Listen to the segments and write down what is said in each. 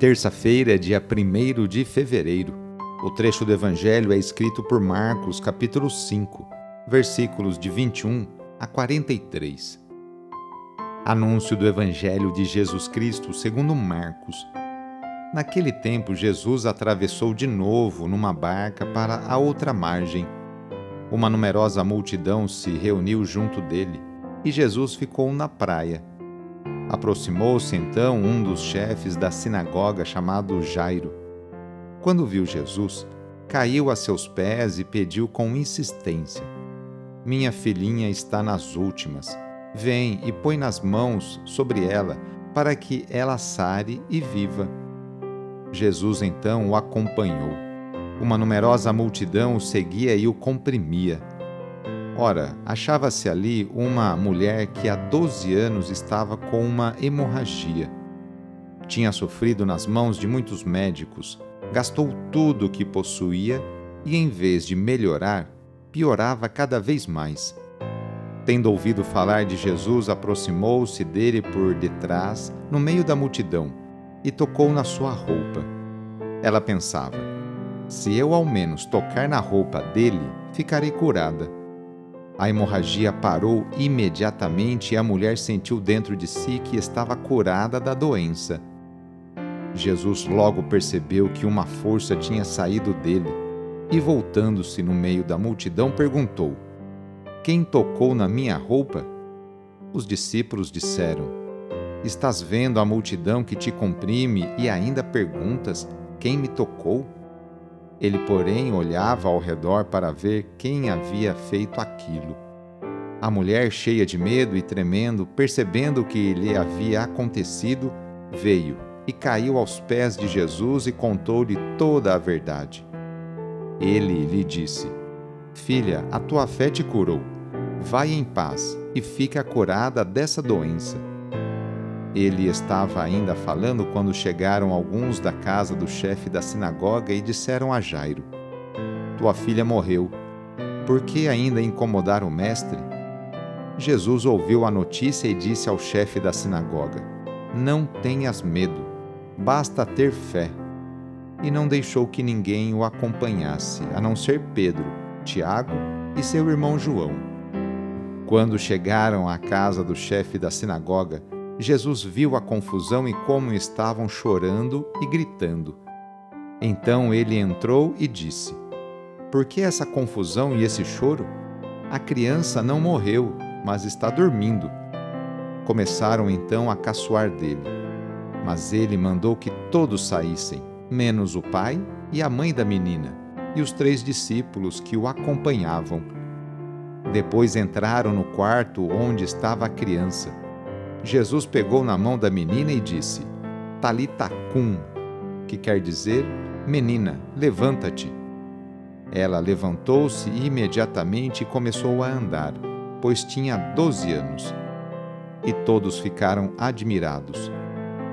Terça-feira, dia 1 de fevereiro. O trecho do Evangelho é escrito por Marcos, capítulo 5, versículos de 21 a 43. Anúncio do Evangelho de Jesus Cristo segundo Marcos. Naquele tempo, Jesus atravessou de novo numa barca para a outra margem. Uma numerosa multidão se reuniu junto dele e Jesus ficou na praia Aproximou-se então um dos chefes da sinagoga chamado Jairo. Quando viu Jesus, caiu a seus pés e pediu com insistência: Minha filhinha está nas últimas. Vem e põe nas mãos sobre ela, para que ela sare e viva. Jesus então o acompanhou. Uma numerosa multidão o seguia e o comprimia. Ora, achava-se ali uma mulher que há 12 anos estava com uma hemorragia. Tinha sofrido nas mãos de muitos médicos, gastou tudo o que possuía e, em vez de melhorar, piorava cada vez mais. Tendo ouvido falar de Jesus, aproximou-se dele por detrás, no meio da multidão, e tocou na sua roupa. Ela pensava: se eu ao menos tocar na roupa dele, ficarei curada. A hemorragia parou imediatamente e a mulher sentiu dentro de si que estava curada da doença. Jesus logo percebeu que uma força tinha saído dele e, voltando-se no meio da multidão, perguntou: Quem tocou na minha roupa? Os discípulos disseram: Estás vendo a multidão que te comprime e ainda perguntas: Quem me tocou? Ele, porém, olhava ao redor para ver quem havia feito aquilo. A mulher, cheia de medo e tremendo, percebendo o que lhe havia acontecido, veio e caiu aos pés de Jesus e contou-lhe toda a verdade. Ele lhe disse: Filha, a tua fé te curou. Vai em paz e fica curada dessa doença. Ele estava ainda falando quando chegaram alguns da casa do chefe da sinagoga e disseram a Jairo: Tua filha morreu. Por que ainda incomodar o mestre? Jesus ouviu a notícia e disse ao chefe da sinagoga: Não tenhas medo, basta ter fé. E não deixou que ninguém o acompanhasse, a não ser Pedro, Tiago e seu irmão João. Quando chegaram à casa do chefe da sinagoga, Jesus viu a confusão e como estavam chorando e gritando. Então ele entrou e disse: Por que essa confusão e esse choro? A criança não morreu, mas está dormindo. Começaram então a caçoar dele. Mas ele mandou que todos saíssem, menos o pai e a mãe da menina, e os três discípulos que o acompanhavam. Depois entraram no quarto onde estava a criança Jesus pegou na mão da menina e disse: Talita cum, que quer dizer: Menina, levanta-te. Ela levantou-se imediatamente e começou a andar, pois tinha doze anos. E todos ficaram admirados.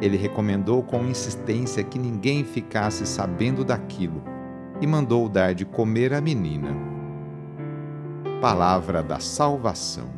Ele recomendou com insistência que ninguém ficasse sabendo daquilo e mandou dar de comer à menina. Palavra da Salvação.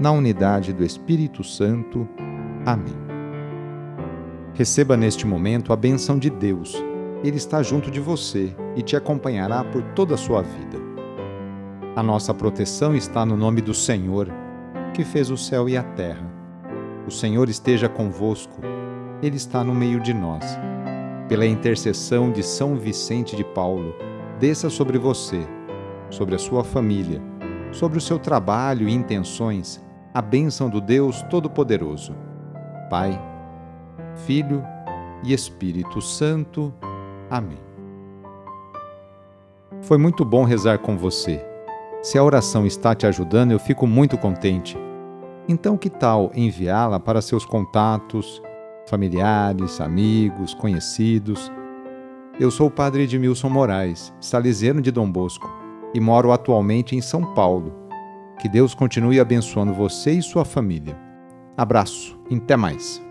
na unidade do Espírito Santo. Amém. Receba neste momento a benção de Deus. Ele está junto de você e te acompanhará por toda a sua vida. A nossa proteção está no nome do Senhor, que fez o céu e a terra. O Senhor esteja convosco, Ele está no meio de nós. Pela intercessão de São Vicente de Paulo, desça sobre você, sobre a sua família, sobre o seu trabalho e intenções, a bênção do Deus Todo-Poderoso. Pai, Filho e Espírito Santo. Amém. Foi muito bom rezar com você. Se a oração está te ajudando, eu fico muito contente. Então, que tal enviá-la para seus contatos, familiares, amigos, conhecidos? Eu sou o padre Edmilson Moraes, salesiano de Dom Bosco, e moro atualmente em São Paulo. Que Deus continue abençoando você e sua família. Abraço, e até mais.